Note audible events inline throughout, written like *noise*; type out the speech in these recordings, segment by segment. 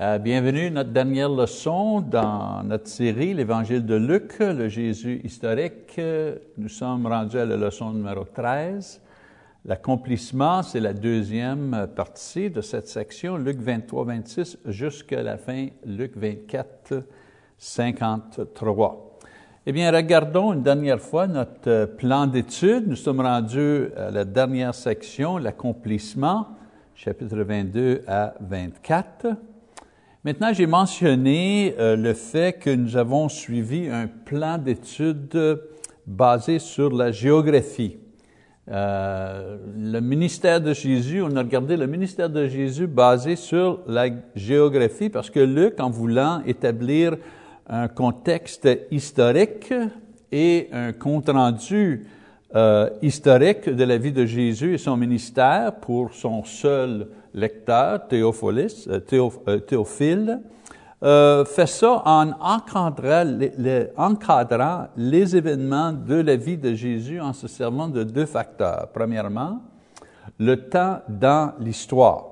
Euh, bienvenue à notre dernière leçon dans notre série, l'Évangile de Luc, le Jésus historique. Nous sommes rendus à la leçon numéro 13. L'accomplissement, c'est la deuxième partie de cette section, Luc 23, 26, jusqu'à la fin, Luc 24, 53. Eh bien, regardons une dernière fois notre plan d'étude. Nous sommes rendus à la dernière section, l'accomplissement, chapitre 22 à 24. Maintenant, j'ai mentionné euh, le fait que nous avons suivi un plan d'études basé sur la géographie. Euh, le ministère de Jésus, on a regardé le ministère de Jésus basé sur la géographie parce que Luc, en voulant établir un contexte historique et un compte-rendu euh, historique de la vie de Jésus et son ministère pour son seul lecteur, euh, euh, Théophile, euh, fait ça en encadrant les, encadrant les événements de la vie de Jésus en se servant de deux facteurs. Premièrement, le temps dans l'histoire.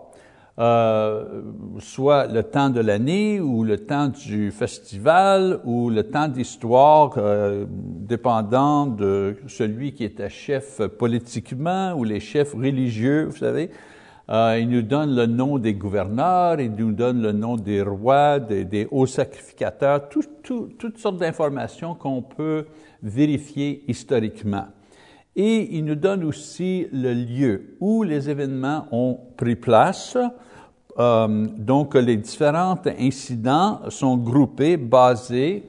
Euh, soit le temps de l'année ou le temps du festival ou le temps d'histoire, euh, dépendant de celui qui était chef politiquement ou les chefs religieux, vous savez. Euh, il nous donne le nom des gouverneurs, il nous donne le nom des rois, des, hauts sacrificateurs, toutes sortes d'informations qu'on peut vérifier historiquement. Et il nous donne aussi le lieu où les événements ont pris place. Euh, donc, les différents incidents sont groupés, basés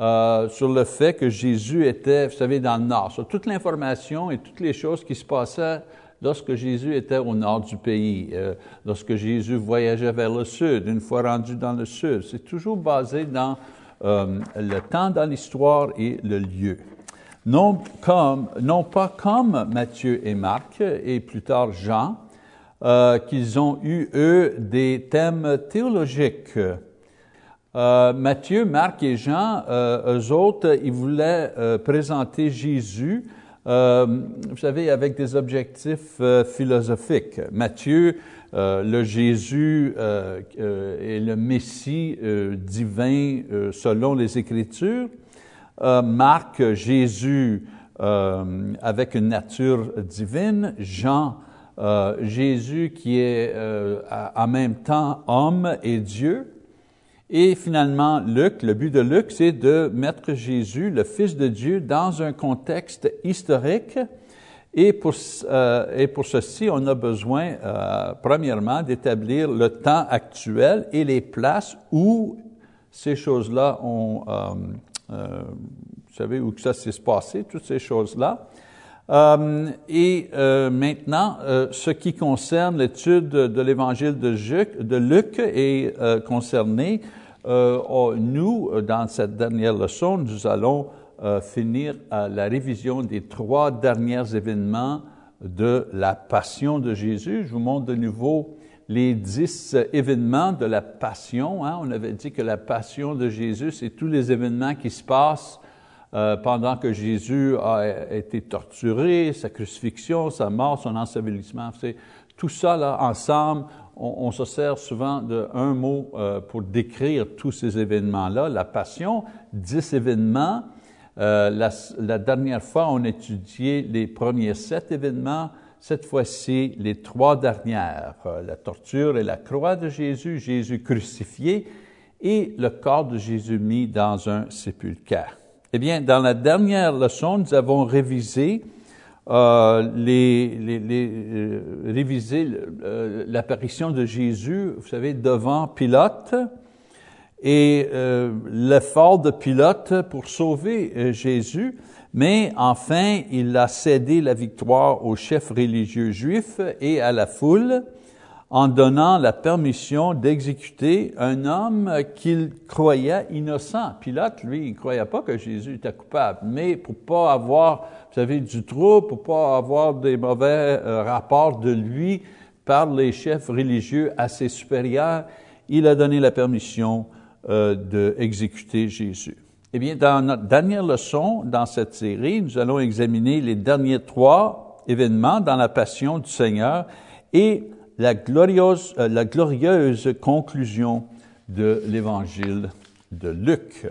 euh, sur le fait que Jésus était, vous savez, dans le nord. Sur toute l'information et toutes les choses qui se passaient lorsque Jésus était au nord du pays, euh, lorsque Jésus voyageait vers le sud, une fois rendu dans le sud. C'est toujours basé dans euh, le temps dans l'histoire et le lieu. Non, pas comme Matthieu et Marc et plus tard Jean, euh, qu'ils ont eu, eux, des thèmes théologiques. Matthieu, Marc et Jean, eux autres, ils voulaient présenter Jésus euh, vous savez, avec des objectifs euh, philosophiques. Matthieu, euh, le Jésus est le Messie divin selon les Écritures. Marc, Jésus avec une nature divine. Jean, Jésus qui est en même temps homme et Dieu. Et finalement, Luc, le but de Luc, c'est de mettre Jésus, le Fils de Dieu, dans un contexte historique. Et pour, euh, et pour ceci, on a besoin, euh, premièrement, d'établir le temps actuel et les places où ces choses-là ont, euh, vous savez, où que ça s'est passé, toutes ces choses-là. Euh, et euh, maintenant, euh, ce qui concerne l'étude de l'évangile de, Luc est concerné. nous, dans cette dernière leçon, nous allons finir la révision des trois derniers événements de la passion de Jésus. Je vous montre de nouveau les dix événements de la passion. Hein. On avait dit que la passion de Jésus, c'est tous les événements qui se passent euh, pendant que Jésus a été torturé, sa crucifixion, sa mort, son ensevelissement. Tout ça là ensemble. On, se sert souvent d'un mot euh, pour décrire tous ces événements-là. La Passion, dix événements. Euh, la, la, dernière fois, on étudiait les premiers sept événements. Cette fois-ci, les trois dernières, la torture et la croix de Jésus, Jésus crucifié et le corps de Jésus mis dans un sépulcre. Eh bien, dans la dernière leçon, nous avons révisé euh, euh, euh, l'apparition de Jésus, vous savez, devant Pilate. Et l'effort de Pilate pour sauver Jésus, mais enfin, il a cédé la victoire aux chefs religieux juifs et à la foule en donnant la permission d'exécuter un homme qu'il croyait innocent. Pilate, lui, il ne croyait pas que Jésus était coupable, mais pour pas avoir, vous savez, du trouble, pour pas avoir des mauvais euh, rapports de lui par les chefs religieux assez supérieurs, il a donné la permission euh, d'exécuter Jésus. Eh bien, dans notre dernière leçon, dans cette série, nous allons examiner les derniers trois événements dans la passion du Seigneur et la glorieuse, euh, la glorieuse conclusion de l'Évangile de Luc.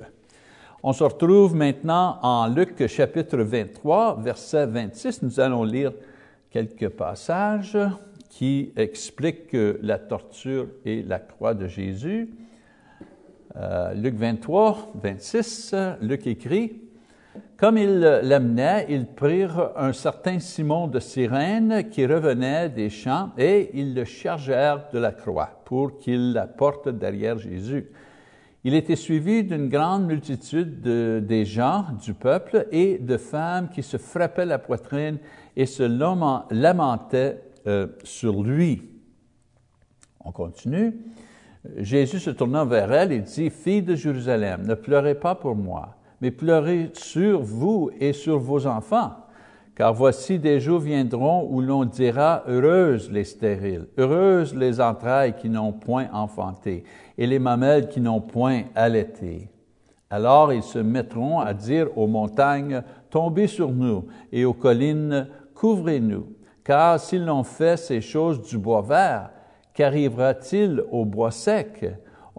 On se retrouve maintenant en Luc chapitre 23, verset 26. Nous allons lire quelques passages qui expliquent la torture et la croix de Jésus. Euh, Luc 23, 26, Luc écrit, Comme ils l'amenaient, ils prirent un certain Simon de Cyrène qui revenait des champs et ils le chargèrent de la croix pour qu'il la porte derrière Jésus. Il était suivi d'une grande multitude des gens du peuple et de femmes qui se frappaient la poitrine et se lamentaient euh, sur lui. On continue. Jésus se tournant vers elle et dit, Fille de Jérusalem, ne pleurez pas pour moi, mais pleurez sur vous et sur vos enfants. Car voici des jours viendront où l'on dira, Heureuses les stériles, heureuses les entrailles qui n'ont point enfanté, et les mamelles qui n'ont point allaité. Alors ils se mettront à dire aux montagnes, Tombez sur nous, et aux collines, Couvrez-nous. Car s'ils l'ont fait ces choses du bois vert, qu'arrivera-t-il au bois sec?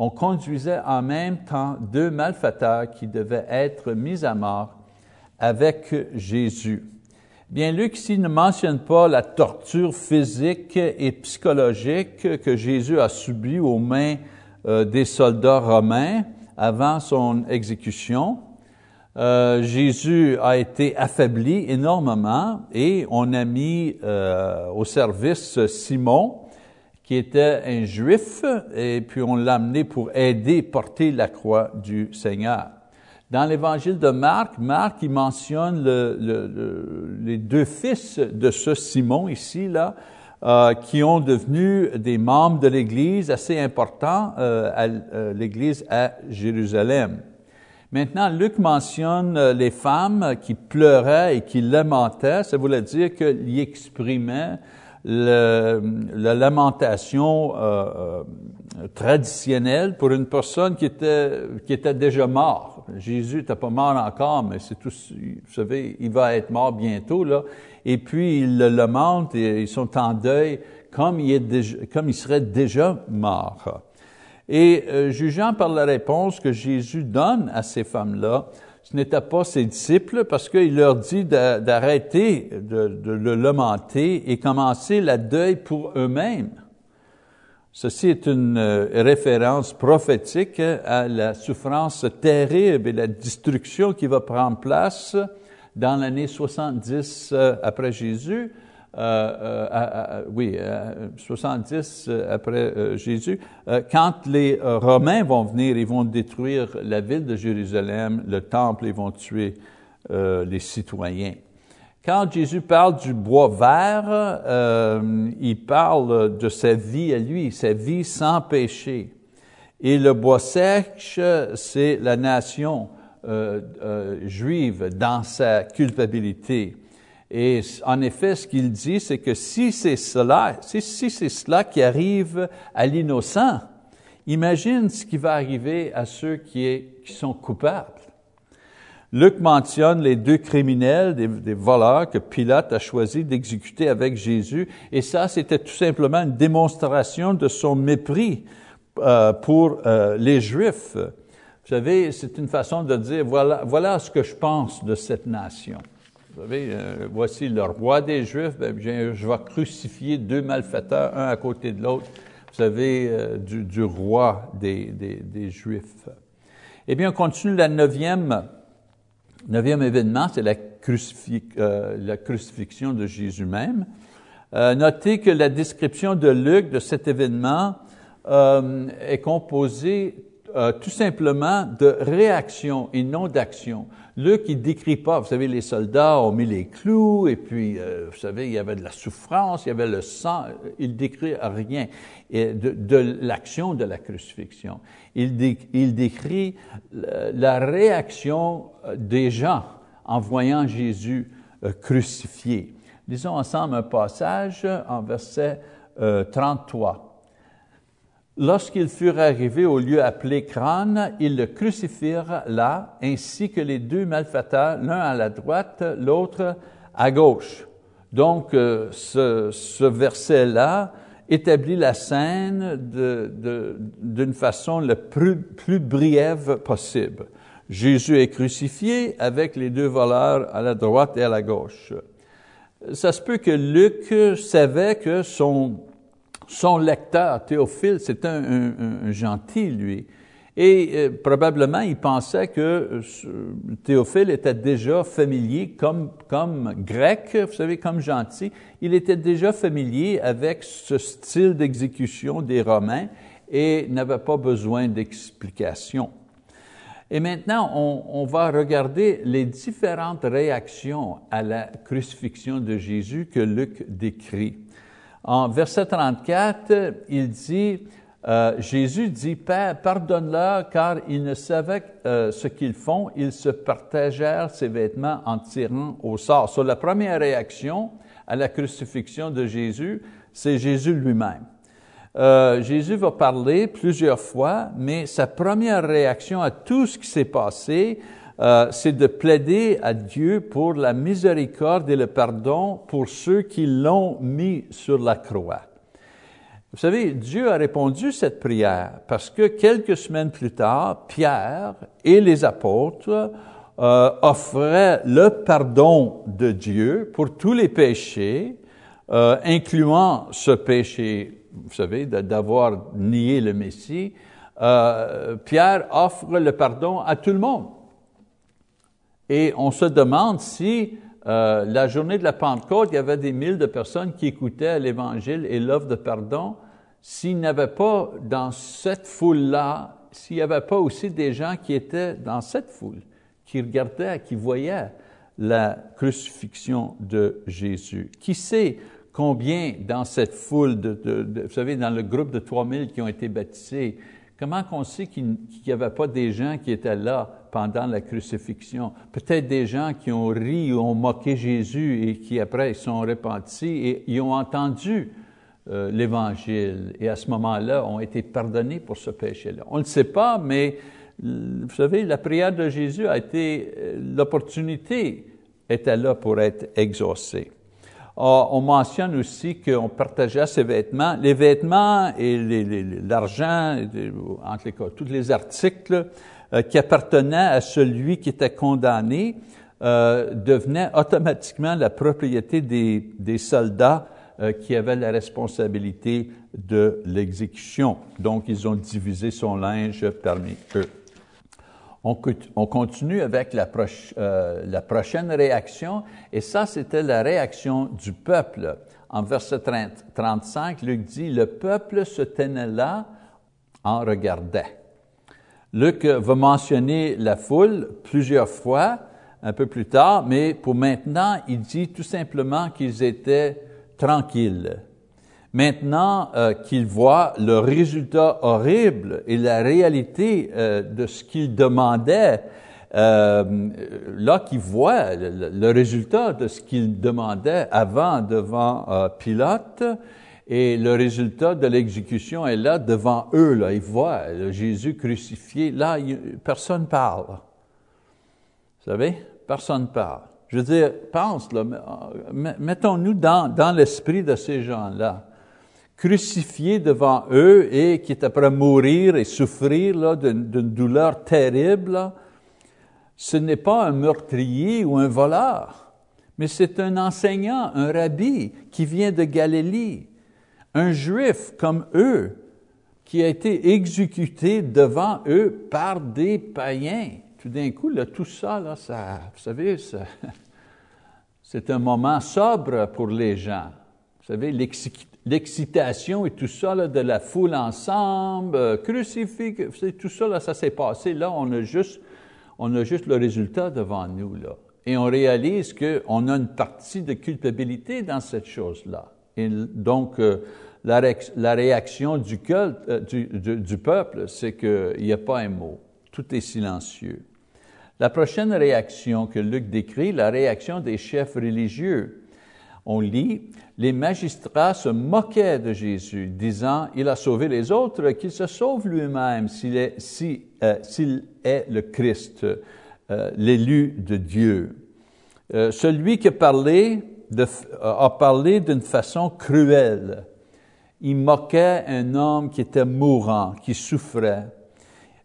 On conduisait en même temps deux malfaiteurs qui devaient être mis à mort avec Jésus. Bien, Luc ici ne mentionne pas la torture physique et psychologique que Jésus a subie aux mains euh, des soldats romains avant son exécution. Euh, Jésus a été affaibli énormément et on a mis euh, au service Simon, qui était un juif, et puis on l'a amené pour aider, porter la croix du Seigneur. Dans l'évangile de Marc, Marc, il mentionne le, les deux fils de ce Simon ici, là, euh, qui ont devenu des membres de l'Église assez importants euh, à euh, l'Église à Jérusalem. Maintenant, Luc mentionne les femmes qui pleuraient et qui lamentaient. Ça voulait dire qu'il exprimait la lamentation euh, euh, traditionnelle pour une personne qui était, qui était déjà mort. Jésus n'était pas mort encore, mais c'est tout, vous savez, il va être mort bientôt, là. Et puis, ils le lamentent et ils sont en deuil comme il, est comme il serait déjà mort. Et euh, jugeant par la réponse que Jésus donne à ces femmes-là, ce n'était pas ses disciples parce qu'il leur dit d'arrêter de, le lamenter et commencer la deuil pour eux-mêmes. Ceci est une euh, référence prophétique à la souffrance terrible et la destruction qui va prendre place dans l'année 70 euh, après Jésus, euh, euh, oui, 70 après Jésus, quand les Romains vont venir, ils vont détruire la ville de Jérusalem, le temple, ils vont tuer les citoyens. Quand Jésus parle du bois vert, il parle de sa vie à lui, sa vie sans péché. Et le bois sèche, c'est la nation juive dans sa culpabilité. Et en effet, ce qu'il dit, c'est que si c'est cela, si, c'est cela qui arrive à l'innocent, imagine ce qui va arriver à ceux qui, sont coupables. Luc mentionne les deux criminels, des, voleurs que Pilate a choisi d'exécuter avec Jésus, et ça, c'était tout simplement une démonstration de son mépris euh, pour euh, les Juifs. Vous savez, c'est une façon de dire, voilà, voilà ce que je pense de cette nation. Vous savez, euh, voici le roi des Juifs, ben, je vais crucifier deux malfaiteurs, un à côté de l'autre, vous savez, euh, du, roi des, Juifs. Eh bien, on continue la neuvième, événement, c'est la, euh, la, crucifixion de Jésus même. notez que la description de Luc de cet événement est composée tout simplement de réaction et non d'action. Luc, il décrit pas, vous savez, les soldats ont mis les clous, et puis, euh, vous savez, il y avait de la souffrance, il y avait le sang, il décrit rien de, l'action de la crucifixion. Il, décrit la réaction euh, des gens en voyant Jésus euh, crucifié. Lisons ensemble un passage en verset 33. Lorsqu'ils furent arrivés au lieu appelé crâne, ils le crucifirent là, ainsi que les deux malfaiteurs, l'un à la droite, l'autre à gauche. Donc, euh, ce, ce verset-là établit la scène d'une façon la plus, plus brève possible. Jésus est crucifié avec les deux voleurs à la droite et à la gauche. Ça se peut que Luc savait que son, son lecteur, Théophile, c'était un, gentil, lui. Et euh, probablement, il pensait que euh, Théophile était déjà familier, comme, comme grec, vous savez, comme gentil, il était déjà familier avec ce style d'exécution des Romains et n'avait pas besoin d'explication. Et maintenant, on, va regarder les différentes réactions à la crucifixion de Jésus que Luc décrit. En verset 34, il dit, euh, Jésus dit, Père, pardonne-leur car ils ne savaient euh, ce qu'ils font. Ils se partagèrent ses vêtements en tirant au sort. Sur la première réaction à la crucifixion de Jésus, c'est Jésus lui-même. Euh, Jésus va parler plusieurs fois, mais sa première réaction à tout ce qui s'est passé, c'est de plaider à Dieu pour la miséricorde et le pardon pour ceux qui l'ont mis sur la croix. Vous savez, Dieu a répondu cette prière parce que quelques semaines plus tard, Pierre et les apôtres euh, offraient le pardon de Dieu pour tous les péchés, euh, incluant ce péché, vous savez, d'avoir nié le Messie. Euh, Pierre offre le pardon à tout le monde. Et on se demande si euh, la journée de la Pentecôte, il y avait des mille de personnes qui écoutaient l'Évangile et l'offre de pardon. S'il n'y avait pas dans cette foule-là, s'il n'y avait pas aussi des gens qui étaient dans cette foule, qui regardaient, qui voyaient la crucifixion de Jésus. Qui sait combien dans cette foule, de, vous savez, dans le groupe de 3000 qui ont été baptisés, comment on sait qu'il n'y avait pas des gens qui étaient là pendant la crucifixion? Peut-être des gens qui ont ri ou ont moqué Jésus et qui après sont repentis et ils ont entendu euh, l'Évangile et à ce moment-là ont été pardonnés pour ce péché-là. On ne le sait pas, mais vous savez, la prière de Jésus a été, euh, l'opportunité était là pour être exaucée. Ah, on mentionne aussi qu'on partageait ses vêtements. Les vêtements et l'argent, entre les cas, tous les articles euh, qui appartenait à celui qui était condamné euh, devenait automatiquement la propriété des, soldats euh, qui avaient la responsabilité de l'exécution. Donc, ils ont divisé son linge parmi eux. On, on continue avec euh, la, prochaine réaction, et ça, c'était la réaction du peuple. En verset 30, 35, Luc dit, le peuple se tenait là en regardait. Luc va mentionner la foule plusieurs fois un peu plus tard, mais pour maintenant, il dit tout simplement qu'ils étaient tranquilles. Maintenant euh, qu'ils voient le résultat horrible et la réalité euh, de ce qu'ils demandaient, euh, là qu'ils voient le, résultat de ce qu'ils demandaient avant devant euh, Pilate, et le résultat de l'exécution est là devant eux. Là. Ils voient Jésus crucifié. Là, personne parle. Vous savez? Personne parle. Je veux dire, pense, là, mettons-nous dans, dans l'esprit de ces gens-là, crucifiés devant eux et qui est après mourir et souffrir d'une douleur terrible. Ce n'est pas un meurtrier ou un voleur, mais c'est un enseignant, un rabbi qui vient de Galilée un juif comme eux qui a été exécuté devant eux par des païens. Tout d'un coup, tout ça, là, ça, vous savez, *laughs* c'est un moment sobre pour les gens. Vous savez, l'excitation et tout ça, de la foule ensemble, euh, crucifix, tout ça, là, ça s'est passé. Là, on a juste, on a juste le résultat devant nous, là. Et on réalise qu'on a une partie de culpabilité dans cette chose-là. Et donc, euh, la, réaction du, culte, euh, du, peuple, c'est qu'il n'y a pas un mot. Tout est silencieux. La prochaine réaction que Luc décrit, la réaction des chefs religieux. On lit, les magistrats se moquaient de Jésus, disant, il a sauvé les autres, qu'il se sauve lui-même s'il est, euh, le Christ, l'élu de Dieu. celui qui parlait de, a parlé d'une façon cruelle. Ils moquaient un homme qui était mourant, qui souffrait.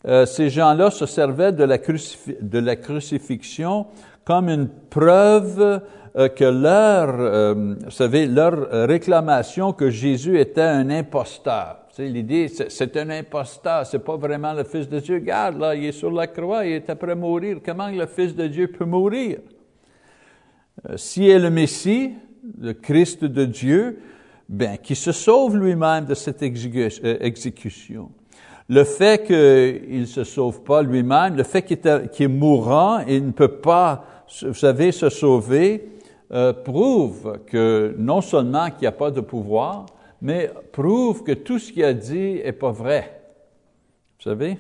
Euh, ces gens-là se servaient de la, crucifixion comme une preuve euh, que leur, euh, vous savez, leur réclamation que Jésus était un imposteur. L'idée, c'est un imposteur, c'est pas vraiment le Fils de Dieu. Regarde, là, il est sur la croix, il est après mourir. Comment le Fils de Dieu peut mourir? Euh, s'il est le Messie, le Christ de Dieu, ben, qui se sauve lui-même de cette euh, exécution. Le fait qu'il ne se sauve pas lui-même, le fait qu'il est, mourant et ne peut pas, vous savez, se sauver, euh, prouve que non seulement qu'il n'y a pas de pouvoir, mais prouve que tout ce qu'il a dit est pas vrai. Vous savez?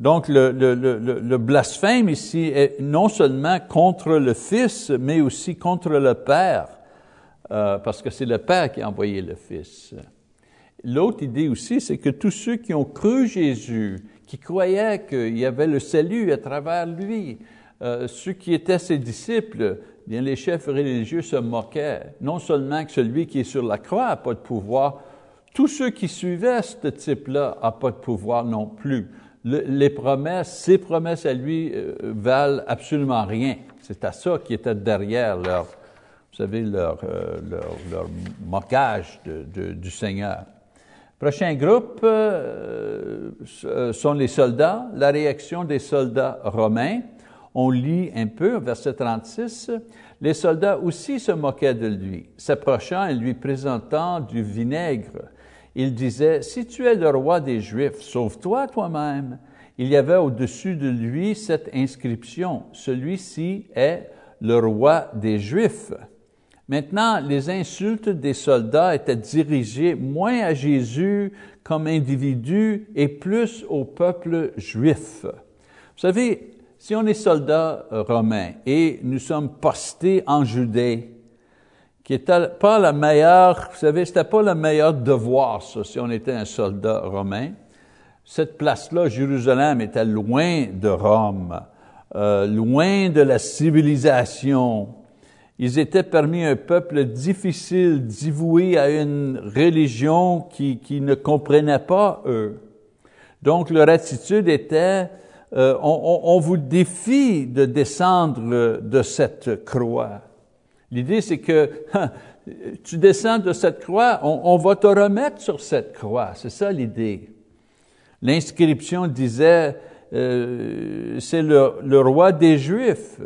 Donc, le, blasphème ici est non seulement contre le Fils, mais aussi contre le Père, euh, parce que c'est le Père qui a envoyé le Fils. L'autre idée aussi, c'est que tous ceux qui ont cru Jésus, qui croyaient qu'il y avait le salut à travers lui, euh, ceux qui étaient ses disciples, bien les chefs religieux se moquaient, non seulement que celui qui est sur la croix n'a pas de pouvoir, tous ceux qui suivaient ce type-là n'ont pas de pouvoir non plus. les promesses, ces promesses à lui euh, valent absolument rien. C'est à ça qui était derrière leur, vous savez, leur, euh, leur, moquage du Seigneur. Prochain groupe sont les soldats, la réaction des soldats romains on lit un peu, verset 36, les soldats aussi se moquaient de lui, s'approchant et lui présentant du vinaigre. Ils disaient, si tu es le roi des Juifs, sauve-toi toi-même. Il y avait au-dessus de lui cette inscription, celui-ci est le roi des Juifs. Maintenant, les insultes des soldats étaient dirigées moins à Jésus comme individu et plus au peuple juif. Vous savez, si on est soldat euh, romain et nous sommes postés en Judée, qui n'était pas la meilleure, vous savez, c'était pas le meilleur devoir, ça, si on était un soldat romain. Cette place-là, Jérusalem, était loin de Rome, euh, loin de la civilisation. Ils étaient parmi un peuple difficile, dévoué à une religion qui, qui ne comprenait pas eux. Donc leur attitude était euh, on, vous défie de descendre de cette croix. L'idée, c'est que *laughs* tu descends de cette croix, on, va te remettre sur cette croix. C'est ça l'idée. L'inscription disait, euh, c'est le, le, roi des Juifs.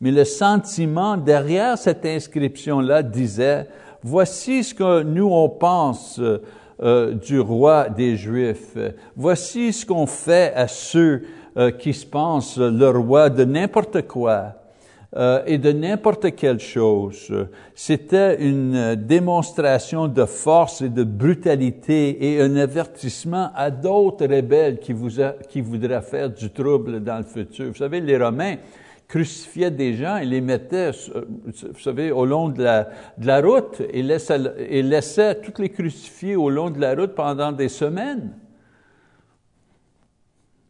Mais le sentiment derrière cette inscription-là disait, voici ce que nous on pense euh, du roi des Juifs. Voici ce qu'on fait à ceux euh, qui se pense le roi de n'importe quoi euh, et de n'importe quelle chose. C'était une démonstration de force et de brutalité et un avertissement à d'autres rebelles qui, voudraient faire du trouble dans le futur. Vous savez, les Romains crucifiaient des gens et les mettaient, vous savez, au long de la, route et laissaient, et toutes les crucifier au long de la route pendant des semaines.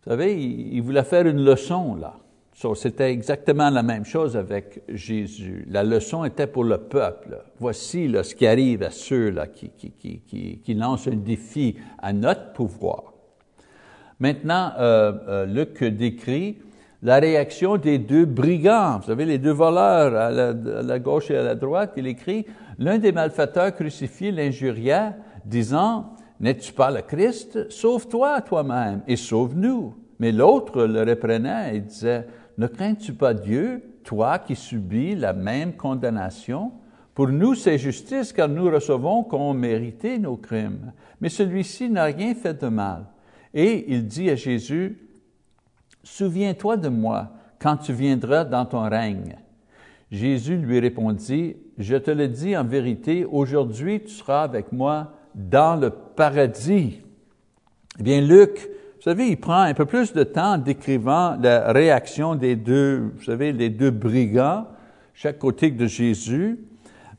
Vous savez, il, voulait faire une leçon là. C'était exactement la même chose avec Jésus. La leçon était pour le peuple. Voici là, ce qui arrive à ceux là, qui, lancent un défi à notre pouvoir. Maintenant, euh, euh, Luc décrit la réaction des deux brigands. Vous savez, les deux voleurs à la, à la gauche et à la droite. Il écrit, l'un des malfaiteurs crucifiés l'injuria, disant, N'es-tu pas le Christ? Sauve-toi toi-même et sauve-nous. Mais l'autre le reprenait et disait, Ne crains-tu pas Dieu, toi qui subis la même condamnation? Pour nous, c'est justice, car nous recevons qu'on méritait nos crimes. Mais celui-ci n'a rien fait de mal. Et il dit à Jésus, Souviens-toi de moi quand tu viendras dans ton règne. Jésus lui répondit, Je te le dis en vérité, aujourd'hui tu seras avec moi dans le paradis. Eh bien, Luc, vous savez, il prend un peu plus de temps en décrivant la réaction des deux, vous savez, les deux brigands, chaque côté de Jésus.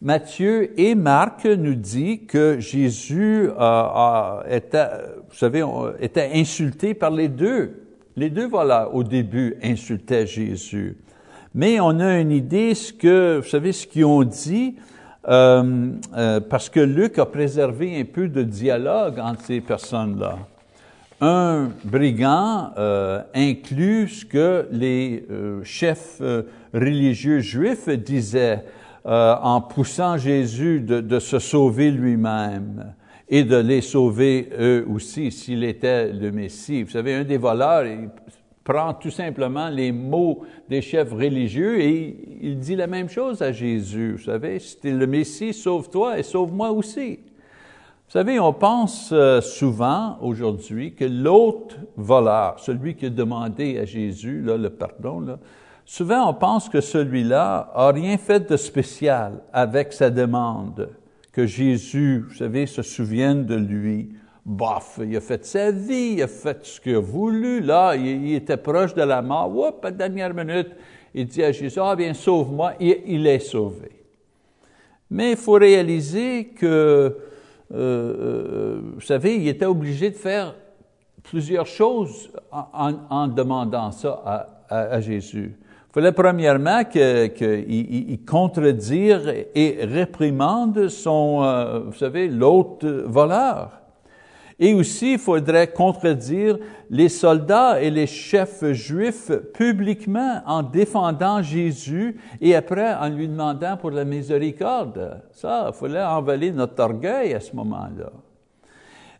Matthieu et Marc nous disent que Jésus euh, était, vous savez, était insulté par les deux. Les deux, voilà, au début, insultaient Jésus. Mais on a une idée, ce que, vous savez, ce qu'ils ont dit, euh, euh, parce que Luc a préservé un peu de dialogue entre ces personnes-là. Un brigand euh, inclut ce que les chefs religieux juifs disaient en poussant Jésus de, se sauver lui-même et de les sauver eux aussi s'il était le Messie. Vous savez, un des voleurs, prend tout simplement les mots des chefs religieux et il dit la même chose à Jésus. Vous savez, si le Messie, sauve-toi et sauve-moi aussi. Vous savez, on pense souvent aujourd'hui que l'autre voleur, celui qui a demandé à Jésus là, le pardon, là, souvent on pense que celui-là a rien fait de spécial avec sa demande, que Jésus, vous savez, se souvienne de lui. Bof, il a fait sa vie, il a fait ce qu'il a voulu, là, il, était proche de la mort. Oups, à la dernière minute, il dit à Jésus, ah bien, sauve-moi, il, est sauvé. Mais il faut réaliser que euh, euh, vous savez, il était obligé de faire plusieurs choses en, demandant ça à, Jésus. Il fallait premièrement qu'il contredire et réprimande son, euh, vous savez, l'autre voleur. Et aussi, il faudrait contredire les soldats et les chefs juifs publiquement en défendant Jésus et après en lui demandant pour la miséricorde. Ça, il fallait envaler notre orgueil à ce moment-là.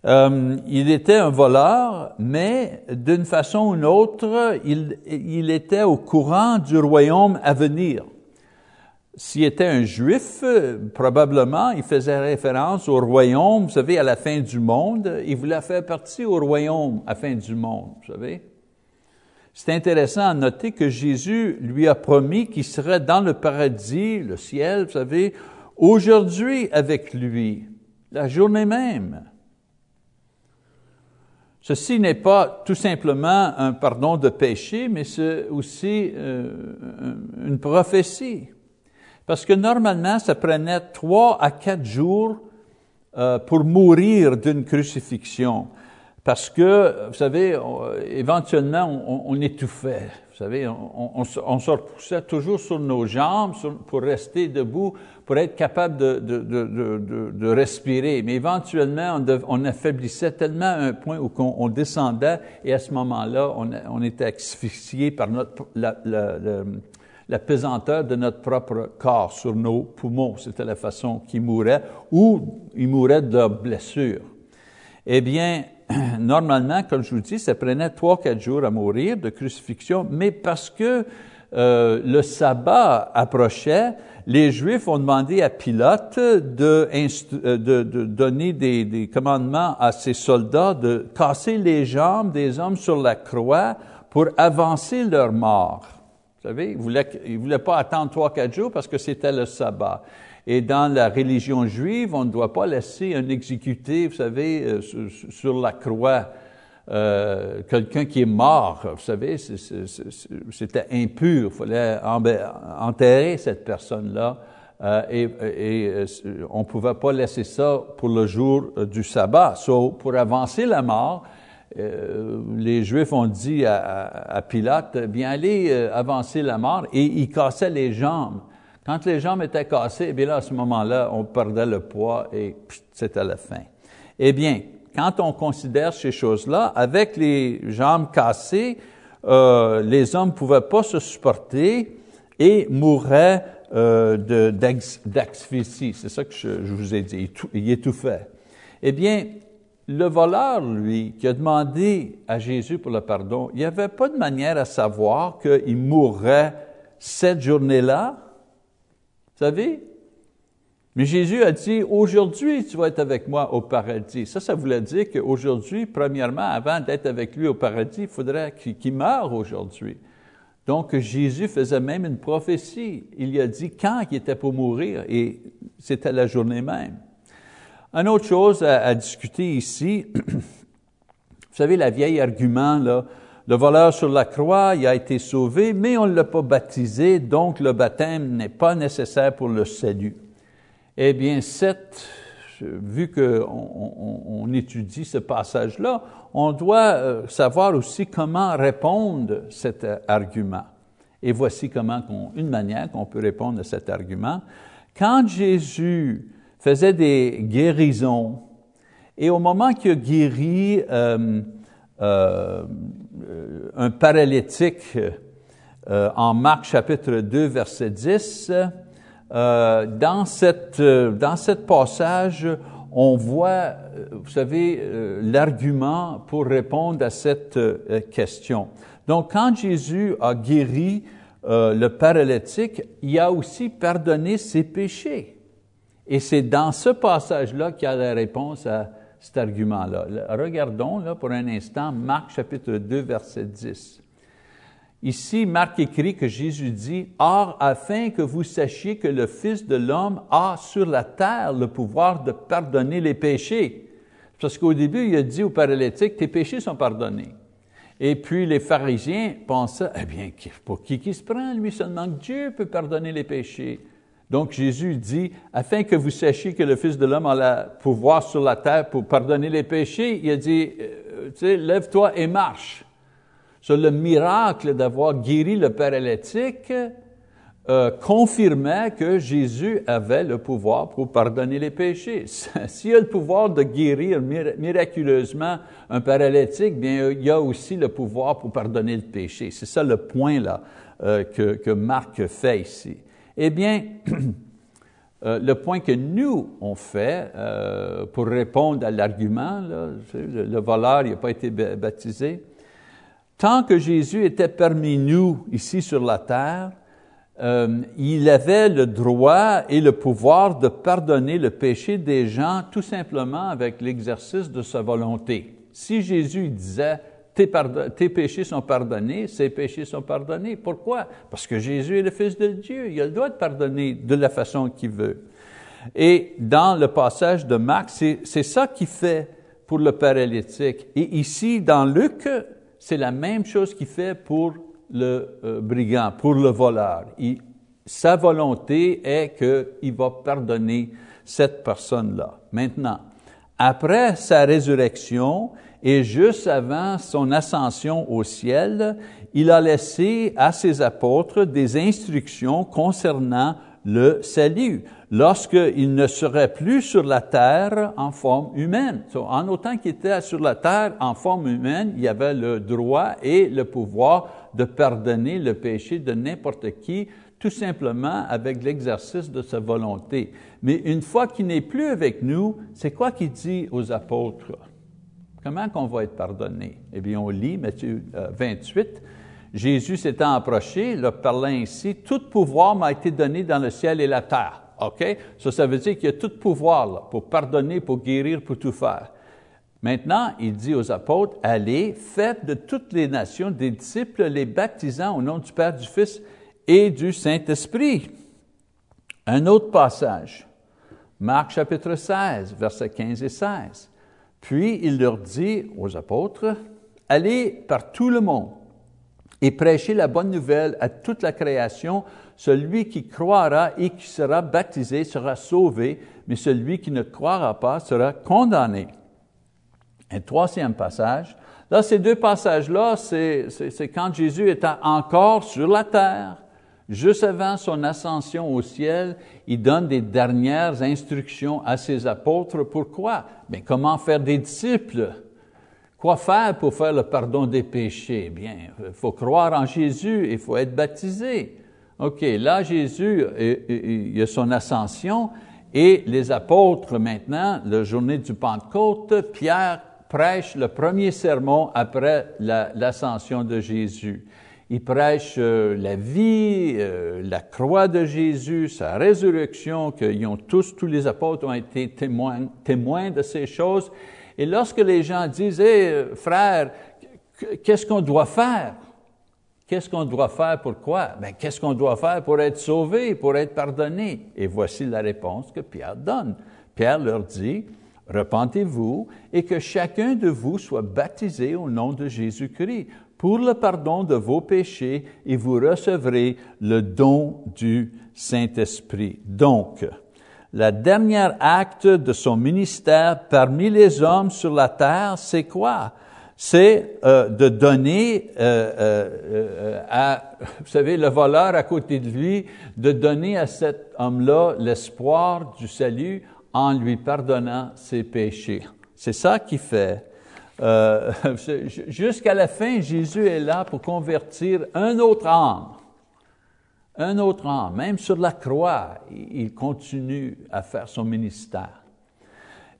Euh, il était un voleur, mais d'une façon ou d'une autre, il, il était au courant du royaume à venir. S'il était un juif, probablement, il faisait référence au royaume, vous savez, à la fin du monde. Il voulait faire partie au royaume à la fin du monde, vous savez. C'est intéressant à noter que Jésus lui a promis qu'il serait dans le paradis, le ciel, vous savez, aujourd'hui avec lui, la journée même. Ceci n'est pas tout simplement un pardon de péché, mais c'est aussi euh, une prophétie. Parce que normalement, ça prenait trois à quatre jours euh, pour mourir d'une crucifixion. Parce que, vous savez, on, éventuellement, on, étouffait. Vous savez, on, se repoussait toujours sur nos jambes pour rester debout, pour être capable de, respirer. Mais éventuellement, on, affaiblissait tellement à un point où on, descendait et à ce moment-là, on, était asphyxié par notre, la pesanteur de notre propre corps sur nos poumons. C'était la façon qu'il mourait, ou il mourait de blessures. Eh bien, *clears throat* normalement, comme je vous dis, ça prenait trois, quatre jours à mourir de crucifixion, mais parce que euh, le sabbat approchait, les Juifs ont demandé à Pilate de, euh, donner des, commandements à ses soldats de casser les jambes des hommes sur la croix pour avancer leur mort. Vous savez, ils ne voulaient pas attendre trois, quatre jours parce que c'était le sabbat. Et dans la religion juive, on ne doit pas laisser un exécuté, vous savez, euh, sur, la croix, euh, quelqu'un qui est mort. Vous savez, c'était impur. Il fallait enterrer cette personne-là. Euh, et, et, on ne pouvait pas laisser ça pour le jour du sabbat. So, pour avancer la mort, euh, les Juifs ont dit à, Pilate, bien allez euh, avancer la mort, et ils cassaient les jambes. Quand les jambes étaient cassées, eh bien là, à ce moment-là, on perdait le poids et c'était la fin. Eh bien, quand on considère ces choses-là, avec les jambes cassées, euh, les hommes ne pouvaient pas se supporter et mouraient d'asphyxie. C'est ça que je, je, vous ai dit, il étouffait. Eh bien, le voleur, lui, qui a demandé à Jésus pour le pardon, il n'y avait pas de manière à savoir qu'il mourrait cette journée-là. Vous savez? Mais Jésus a dit, aujourd'hui, tu vas être avec moi au paradis. Ça, ça voulait dire qu'aujourd'hui, premièrement, avant d'être avec lui au paradis, il faudrait qu'il meure aujourd'hui. Donc, Jésus faisait même une prophétie. Il a dit quand il était pour mourir, et c'était la journée même. Une autre chose à, discuter ici, *clears throat* vous savez, la vieille argument, là, le voleur sur la croix, il a été sauvé, mais on ne l'a pas baptisé, donc le baptême n'est pas nécessaire pour le salut. Eh bien, cette, vu qu'on on, étudie ce passage-là, on doit euh, savoir aussi comment répondre cet argument. Et voici comment, une manière qu'on peut répondre à cet argument Quand Jésus faisait des guérisons, et au moment qu'il a guéri euh, euh, un paralytique euh, en Marc chapitre 2, verset 10, euh, dans, cette, dans cette passage, on voit, vous savez, l'argument pour répondre à cette question. Donc, quand Jésus a guéri le paralytique, il a aussi pardonné ses péchés. Et c'est dans ce passage-là qu'il y a la réponse à cet argument-là. Regardons là, pour un instant Marc chapitre 2, verset 10. Ici, Marc écrit que Jésus dit, Or, afin que vous sachiez que le Fils de l'homme a sur la terre le pouvoir de pardonner les péchés. Parce qu'au début, il a dit aux paralytiques, tes péchés sont pardonnés. Et puis les pharisiens pensaient, eh bien, pour qui qui se prend, lui seulement que Dieu peut pardonner les péchés. Donc Jésus dit, afin que vous sachiez que le Fils de l'homme a le pouvoir sur la terre pour pardonner les péchés, il a dit, euh, lève-toi et marche sur le miracle d'avoir guéri le paralytique euh, confirmait que Jésus avait le pouvoir pour pardonner les péchés. *laughs* S'il a le pouvoir de guérir miraculeusement un paralytique, bien il a aussi le pouvoir pour pardonner le péché. C'est ça le point là euh, que, Marc fait ici. Eh bien, *clears throat* euh, le point que nous on fait euh, pour répondre à l'argument, le, le voleur n'a pas été baptisé, Tant que Jésus était parmi nous ici sur la terre, euh, il avait le droit et le pouvoir de pardonner le péché des gens tout simplement avec l'exercice de sa volonté. Si Jésus disait tes, péchés sont pardonnés, ses péchés sont pardonnés. Pourquoi? Parce que Jésus est le Fils de Dieu. Il a le droit de pardonner de la façon qu'il veut. Et dans le passage de Marc, c'est ça qu'il fait pour le paralytique. Et ici, dans Luc, c'est la même chose qu'il fait pour le euh, brigand, pour le voleur. sa volonté est qu'il va pardonner cette personne-là. Maintenant, après sa résurrection et juste avant son ascension au ciel, il a laissé à ses apôtres des instructions concernant le salut, lorsqu'il ne serait plus sur la terre en forme humaine. en autant qu'il était sur la terre en forme humaine, il avait le droit et le pouvoir de pardonner le péché de n'importe qui, tout simplement avec l'exercice de sa volonté. Mais une fois qu'il n'est plus avec nous, c'est quoi qu'il dit aux apôtres? Comment qu'on va être pardonné? Eh bien, on lit Matthieu 28, euh, Jésus s'étant approché, leur parlant ainsi, tout pouvoir m'a été donné dans le ciel et la terre. OK? Ça, ça veut dire qu'il y a tout pouvoir pour pardonner, pour guérir, pour tout faire. Maintenant, il dit aux apôtres, allez, faites de toutes les nations des disciples, les baptisant au nom du Père, du Fils et du Saint-Esprit. Un autre passage, Marc chapitre 16, versets 15 et 16. Puis il leur dit aux apôtres, allez par tout le monde et prêchez la bonne nouvelle à toute la création. Celui qui croira et qui sera baptisé sera sauvé, mais celui qui ne croira pas sera condamné. Un troisième passage. Là, ces deux passages-là, c'est quand Jésus était encore sur la terre, juste avant son ascension au ciel, il donne des dernières instructions à ses apôtres. Pourquoi? Mais comment faire des disciples? Quoi faire pour faire le pardon des péchés? Bien, il faut croire en Jésus, il faut être baptisé. OK, là, Jésus, il a son ascension et les apôtres maintenant, la journée du Pentecôte, Pierre prêche le premier sermon après l'ascension de Jésus. Il prêche euh, la vie, euh, la croix de Jésus, sa résurrection, qu'ils ont tous, tous les apôtres ont été témoins, témoins de ces choses. Et lorsque les gens disent, hé, frère, qu'est-ce qu'on doit faire? Qu'est-ce qu'on doit faire pour quoi? Ben, qu'est-ce qu'on doit faire pour être sauvé, pour être pardonné? Et voici la réponse que Pierre donne. Pierre leur dit, repentez-vous et que chacun de vous soit baptisé au nom de Jésus-Christ pour le pardon de vos péchés et vous recevrez le don du Saint-Esprit. Donc, le dernier acte de son ministère parmi les hommes sur la terre, c'est quoi? c'est euh, de donner euh, à, vous savez, le voleur à côté de lui, de donner à cet homme-là l'espoir du salut en lui pardonnant ses péchés. C'est ça qu'il fait. *laughs* Jusqu'à la fin, Jésus est là pour convertir un autre âme. Un autre âme. Même sur la croix, il continue à faire son ministère.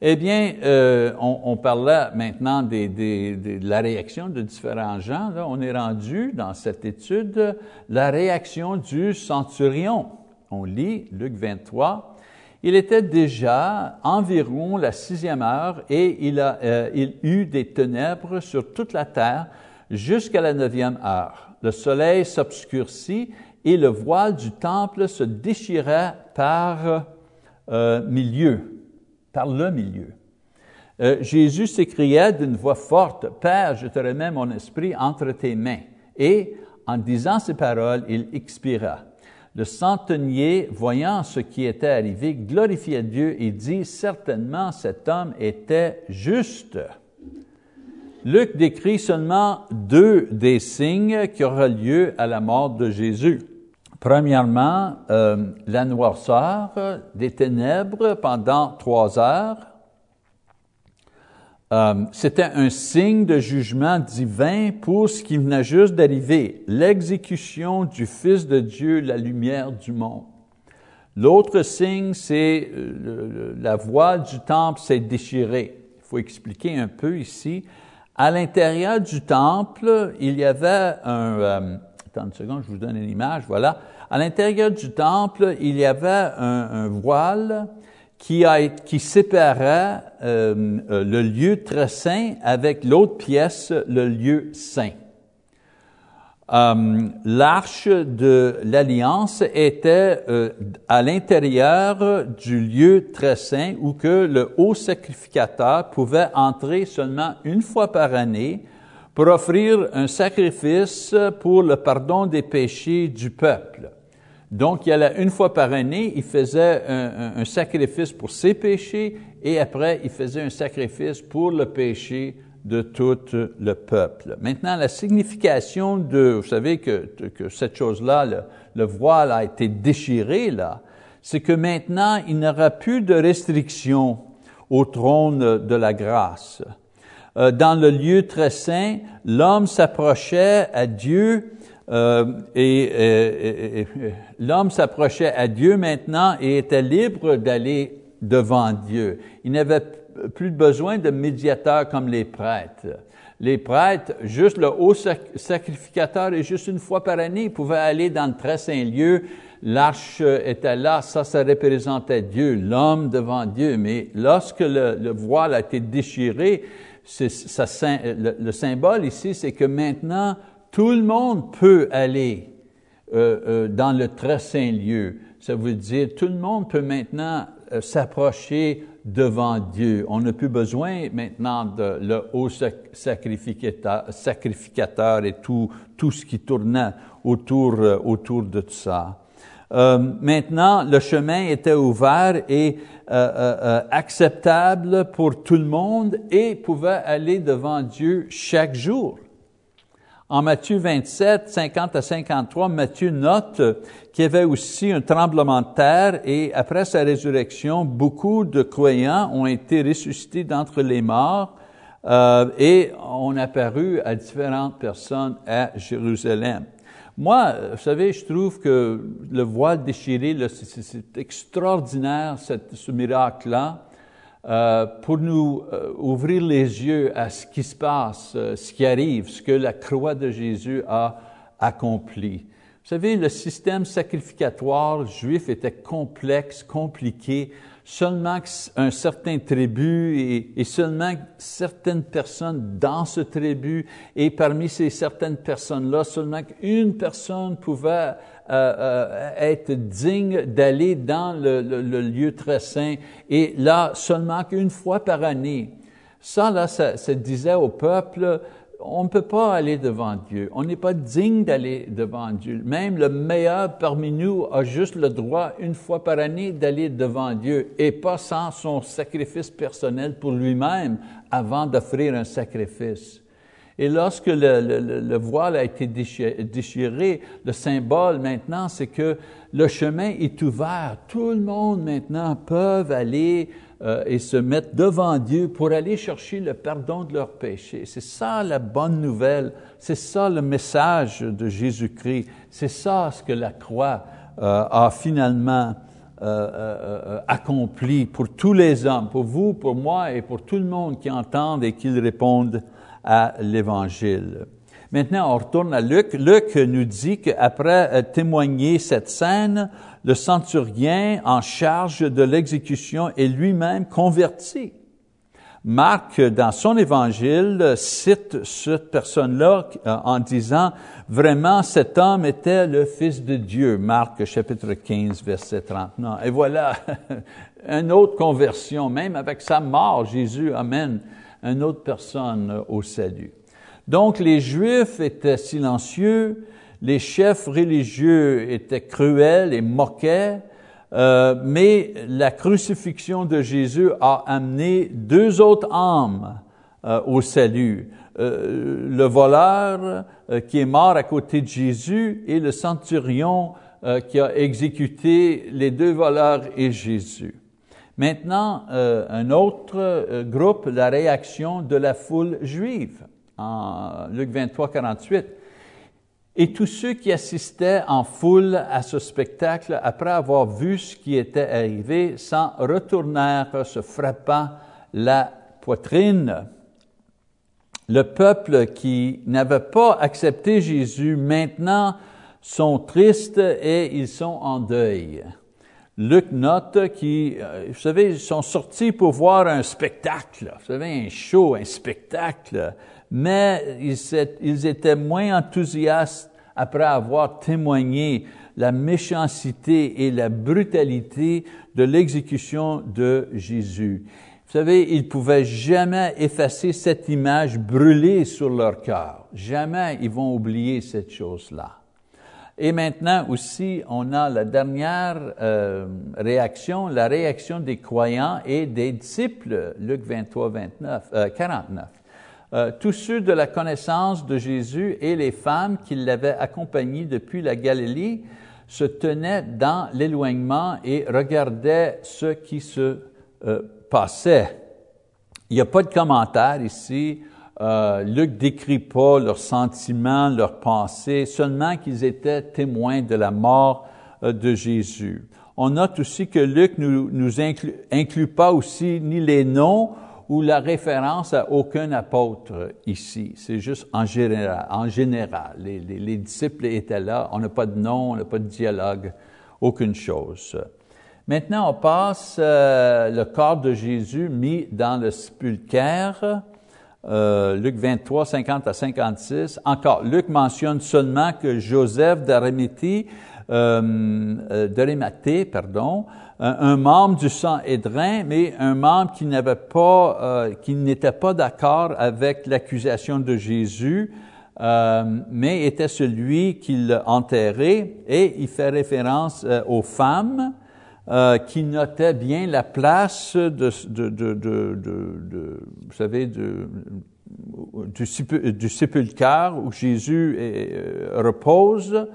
Eh bien, euh, on, on, parlait maintenant de la réaction de différents gens. On est rendu dans cette étude la réaction du centurion. On lit Luc 23. Il était déjà environ la sixième heure et il, a, euh, il eut des ténèbres sur toute la terre jusqu'à la neuvième heure. Le soleil s'obscurcit et le voile du temple se déchirait par euh, milieu par le milieu. Euh, Jésus s'écria d'une voix forte, Père, je te remets mon esprit entre tes mains. Et en disant ces paroles, il expira. Le centenier, voyant ce qui était arrivé, glorifia Dieu et dit, certainement cet homme était juste. Luc décrit seulement deux des signes qui auront lieu à la mort de Jésus. Premièrement, euh, la noirceur des ténèbres pendant trois heures. Euh, C'était un signe de jugement divin pour ce qui venait juste d'arriver, l'exécution du Fils de Dieu, la lumière du monde. L'autre signe, c'est euh, la voile du temple s'est déchirée. Il faut expliquer un peu ici. À l'intérieur du temple, il y avait un... Euh, une seconde, je vous donne une image, voilà. À l'intérieur du temple, il y avait un, voile qui, a, qui séparait euh, euh, le lieu très saint avec l'autre pièce, le lieu saint. Euh, L'arche de l'alliance était à l'intérieur du lieu très saint où que le haut sacrificateur pouvait entrer seulement une fois par année pour offrir un sacrifice pour le pardon des péchés du peuple. Donc, il allait une fois par année, il faisait un, sacrifice pour ses péchés et après, il faisait un sacrifice pour le péché de tout le peuple. Maintenant, la signification de, vous savez que, cette chose-là, le, le, voile a été déchiré là, c'est que maintenant, il n'y aura plus de restrictions au trône de la grâce. Euh, dans le lieu très saint, l'homme s'approchait à Dieu euh, et, l'homme s'approchait à Dieu maintenant et était libre d'aller devant Dieu. Il n'avait plus besoin de médiateur comme les prêtres. Les prêtres, juste le haut sacrificateur, et juste une fois par année, pouvaient aller dans le très saint lieu. L'arche était là, ça, ça représentait Dieu, l'homme devant Dieu. Mais lorsque le, le voile a été déchiré, le, symbole ici, c'est que maintenant, tout le monde peut aller euh, euh, dans le très saint lieu. Ça veut dire, tout le monde peut maintenant euh, s'approcher devant Dieu. On n'a plus besoin maintenant de le haut sacrificateur, et tout, ce qui tournait autour, autour de tout ça. Maintenant, le chemin était ouvert et acceptable pour tout le monde et pouvait aller devant Dieu chaque jour. En Matthieu 27, 50 à 53, Matthieu note qu'il y avait aussi un tremblement de terre et après sa résurrection, beaucoup de croyants ont été ressuscités d'entre les morts euh, et ont apparu à différentes personnes à Jérusalem. Moi, vous savez, je trouve que le voile déchiré, c'est extraordinaire, ce miracle-là, euh, pour nous euh, ouvrir les yeux à ce qui se passe, euh, ce qui arrive, ce que la croix de Jésus a accompli. Vous savez, le système sacrificatoire juif était complexe, compliqué seulement un certain tribu et, et, seulement certaines personnes dans ce tribu et parmi ces certaines personnes-là, seulement une personne pouvait euh, euh, être digne d'aller dans le, le, le, lieu très saint et là seulement qu'une fois par année. Ça, là, ça, ça disait au peuple, on ne peut pas aller devant Dieu. On n'est pas digne d'aller devant Dieu. Même le meilleur parmi nous a juste le droit, une fois par année, d'aller devant Dieu et pas sans son sacrifice personnel pour lui-même avant d'offrir un sacrifice. Et lorsque le, voile a été déchiré, le symbole maintenant, c'est que le chemin est ouvert. Tout le monde maintenant peut aller euh, et se mettre devant Dieu pour aller chercher le pardon de leurs péchés. C'est ça la bonne nouvelle. C'est ça le message de Jésus-Christ. C'est ça ce que la croix euh, a finalement euh, accompli pour tous les hommes, pour vous, pour moi et pour tout le monde qui entendent et qui répondent à l'Évangile. Maintenant, on retourne à Luc. Luc nous dit qu'après euh, témoigner cette scène, le centurien en charge de l'exécution est lui-même converti. Marc, dans son évangile, cite cette personne-là euh, en disant, vraiment, cet homme était le Fils de Dieu. Marc, chapitre 15, verset 39. Et voilà, *laughs* une autre conversion, même avec sa mort, Jésus amène une autre personne au salut. Donc les Juifs étaient silencieux, les chefs religieux étaient cruels et moquaient, euh, mais la crucifixion de Jésus a amené deux autres âmes euh, au salut. Euh, le voleur qui est mort à côté de Jésus et le centurion qui a exécuté les deux voleurs et Jésus. Maintenant, un autre groupe, la réaction de la foule juive en Luc 23, 48. Et tous ceux qui assistaient en foule à ce spectacle, après avoir vu ce qui était arrivé, s'en retournèrent, se frappant la poitrine. Le peuple qui n'avait pas accepté Jésus maintenant sont tristes et ils sont en deuil. Luc note qui, euh, vous savez, ils sont sortis pour voir un spectacle, vous savez, un show, un spectacle mais ils étaient moins enthousiastes après avoir témoigné la méchanceté et la brutalité de l'exécution de Jésus. Vous savez, ils pouvaient jamais effacer cette image brûlée sur leur cœur. Jamais ils vont oublier cette chose-là. Et maintenant aussi, on a la dernière euh, réaction, la réaction des croyants et des disciples, Luc 23, 29, 49. Euh, tous ceux de la connaissance de Jésus et les femmes qui l'avaient accompagné depuis la Galilée se tenaient dans l'éloignement et regardaient ce qui se euh, passait. Il n'y a pas de commentaire ici. Euh, Luc décrit pas leurs sentiments, leurs pensées, seulement qu'ils étaient témoins de la mort euh, de Jésus. On note aussi que Luc nous, nous inclut, pas aussi ni les noms ou la référence à aucun apôtre ici. C'est juste en général. Les, disciples étaient là. On n'a pas de nom, on n'a pas de dialogue, aucune chose. Maintenant, on passe euh, le corps de Jésus mis dans le sépulcre. Euh, Luc 23, 50 à 56. Encore, Luc mentionne seulement que Joseph d'Arimathée, euh, euh pardon, un, membre du sang Édrin, mais un membre qui n'avait pas, euh, qui n'était pas d'accord avec l'accusation de Jésus, euh, mais était celui qui l'enterrait, et il fait référence euh, aux femmes euh, qui notaient bien la place de, de, de, de vous savez, du, du sépulcre où Jésus repose.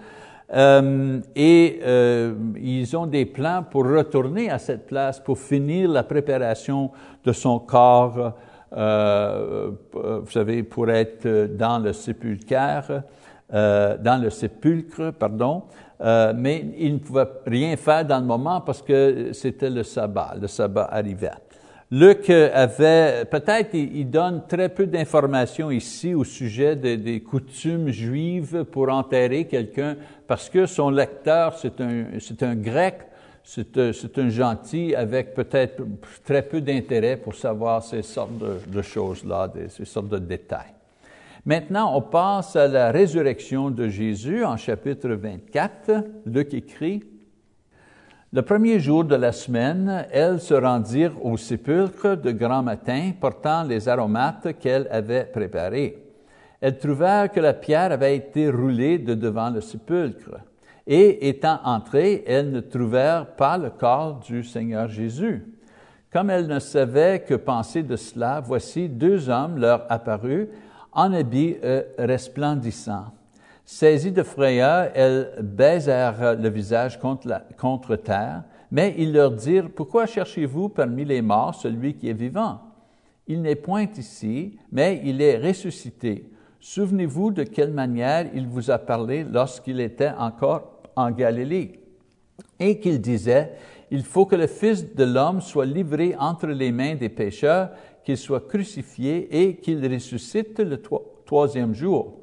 Euh, et euh, ils ont des plans pour retourner à cette place, pour finir la préparation de son corps, euh, vous savez, pour être dans le sépulcre, dans le sépulcre, pardon. Mais ils ne pouvaient rien faire dans le moment parce que c'était le sabbat, le sabbat arrivait. Luc avait, peut-être il donne très peu d'informations ici au sujet des coutumes juives pour enterrer quelqu'un, parce que son lecteur, c'est un, c'est un grec, c'est, un gentil avec peut-être très peu d'intérêt pour savoir ces sortes de, choses-là, ces sortes de détails. Maintenant, on passe à la résurrection de Jésus en chapitre 24. Luc écrit, le premier jour de la semaine, elles se rendirent au sépulcre de grand matin, portant les aromates qu'elles avaient préparés. Elles trouvèrent que la pierre avait été roulée de devant le sépulcre. Et étant entrées, elles ne trouvèrent pas le corps du Seigneur Jésus. Comme elles ne savaient que penser de cela, voici deux hommes leur apparus en habits euh, resplendissants. Saisie de frayeur, elles baisèrent le visage contre, contre terre, mais ils leur dirent, Pourquoi cherchez-vous parmi les morts celui qui est vivant? Il n'est point ici, mais il est ressuscité. Souvenez-vous de quelle manière il vous a parlé lorsqu'il était encore en Galilée, et qu'il disait, Il faut que le Fils de l'homme soit livré entre les mains des pécheurs, qu'il soit crucifié et qu'il ressuscite le troisième jour.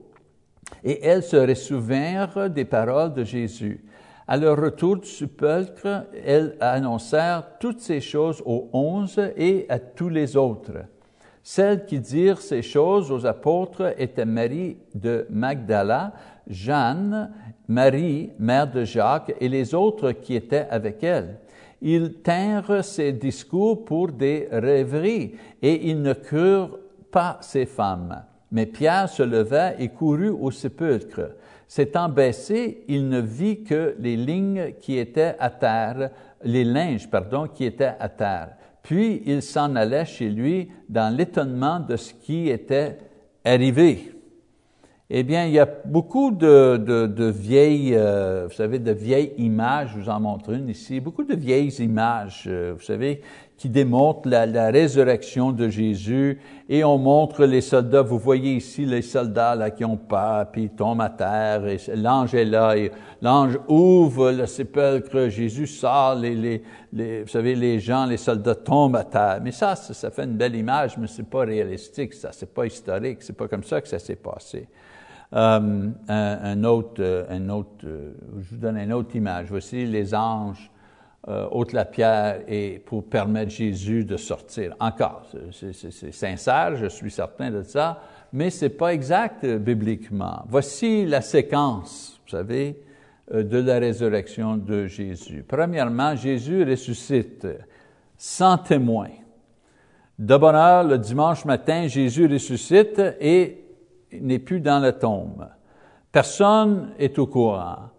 Et elles se ressouvinrent des paroles de Jésus. À leur retour du sepulcre, elles annoncèrent toutes ces choses aux onze et à tous les autres. Celles qui dirent ces choses aux apôtres étaient Marie de Magdala, Jeanne, Marie, mère de Jacques, et les autres qui étaient avec elle. Ils tinrent ces discours pour des rêveries, et ils ne crurent pas ces femmes. Mais Pierre se leva et courut au sépulcre. S'étant baissé, il ne vit que les lignes qui étaient à terre, les linges, pardon, qui étaient à terre. Puis il s'en allait chez lui dans l'étonnement de ce qui était arrivé. Eh bien, il y a beaucoup de, vieilles, euh, vous savez, de vieilles images, je vous en montre une ici, beaucoup de vieilles images, euh, vous savez, qui démontrent la, résurrection de Jésus. Et on montre les soldats, vous voyez ici les soldats là qui ont peur, puis ils tombent à terre, l'ange est là, l'ange ouvre le sépulcre, Jésus sort, les, vous savez, les gens, les soldats tombent à terre. Mais ça, ça, ça fait une belle image, mais c'est pas réalistique, ça, c'est pas historique, c'est pas comme ça que ça s'est passé. Euh, un, autre, euh, un autre, euh, je vous donne une autre image. Voici les anges euh, ôtent la pierre et pour permettre Jésus de sortir. Encore, c'est sincère, je suis certain de ça, mais c'est pas exact bibliquement. Voici la séquence, vous savez, de la résurrection de Jésus. Premièrement, Jésus ressuscite sans témoin. De bonne heure, le dimanche matin, Jésus ressuscite et n'est plus dans la tombe. Personne est au courant.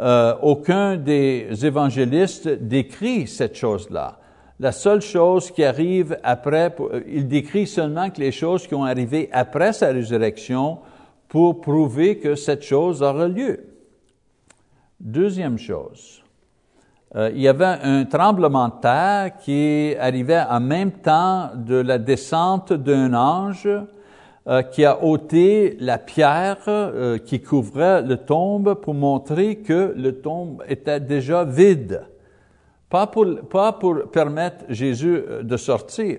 Euh, aucun des évangélistes décrit cette chose-là. La seule chose qui arrive après, il décrit seulement que les choses qui ont arrivé après sa résurrection pour prouver que cette chose aura lieu. Deuxième chose, euh, il y avait un tremblement de terre qui arrivait en même temps de la descente d'un ange euh, qui a ôté la pierre euh, qui couvrait le tombe pour montrer que le tombe était déjà vide. Pas pour, pas pour permettre Jésus euh, de sortir.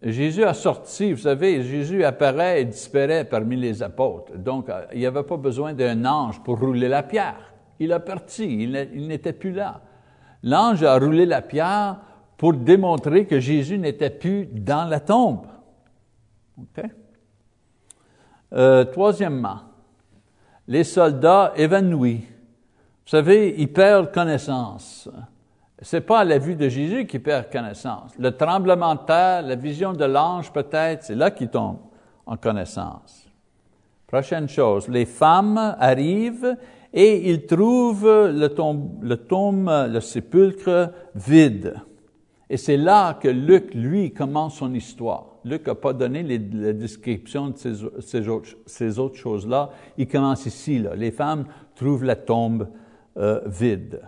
Jésus a sorti, vous savez, Jésus apparaît et disparaît parmi les apôtres. Donc, il n'y avait pas besoin d'un ange pour rouler la pierre. Il a parti, il n'était plus là. L'ange a roulé la pierre pour démontrer que Jésus n'était plus dans la tombe. OK? Euh, troisièmement, les soldats évanouis. Vous savez, ils perdent connaissance. C'est pas à la vue de Jésus qu'ils perdent connaissance. Le tremblement de terre, la vision de l'ange peut-être, c'est là qu'ils tombent en connaissance. Prochaine chose, les femmes arrivent et ils trouvent le tombe, le, tombe, le sépulcre vide. Et c'est là que Luc, lui, commence son histoire. Luc n'a pas donné les, la description de ces, autres choses-là. Il commence ici. Là. Les femmes trouvent la tombe euh, vide.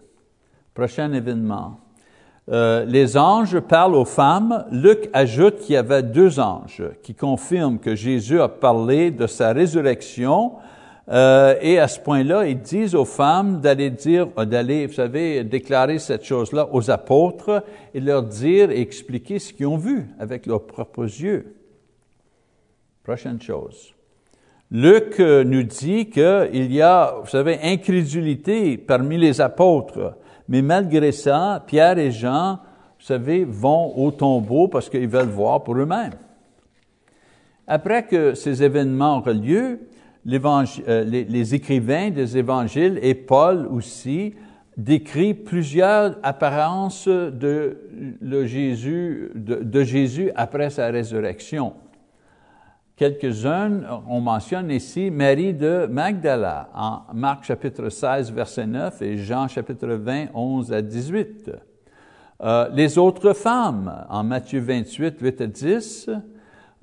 Prochain événement. Euh, les anges parlent aux femmes. Luc ajoute qu'il y avait deux anges qui confirment que Jésus a parlé de sa résurrection euh, et à ce point-là, ils disent aux femmes d'aller dire, euh, d'aller, vous savez, déclarer cette chose-là aux apôtres et leur dire et expliquer ce qu'ils ont vu avec leurs propres yeux. Prochaine chose. Luc euh, nous dit qu'il y a, vous savez, incrédulité parmi les apôtres, mais malgré ça, Pierre et Jean, vous savez, vont au tombeau parce qu'ils veulent voir pour eux-mêmes. Après que ces événements ont lieu, les, les, écrivains des évangiles et Paul aussi décrit plusieurs apparences de, Jésus après sa résurrection. Quelques-unes, on mentionne ici Marie de Magdala en Marc chapitre 16, verset 9 et Jean chapitre 20, 11 à 18. Euh, les autres femmes en Matthieu 28, 8 à 10,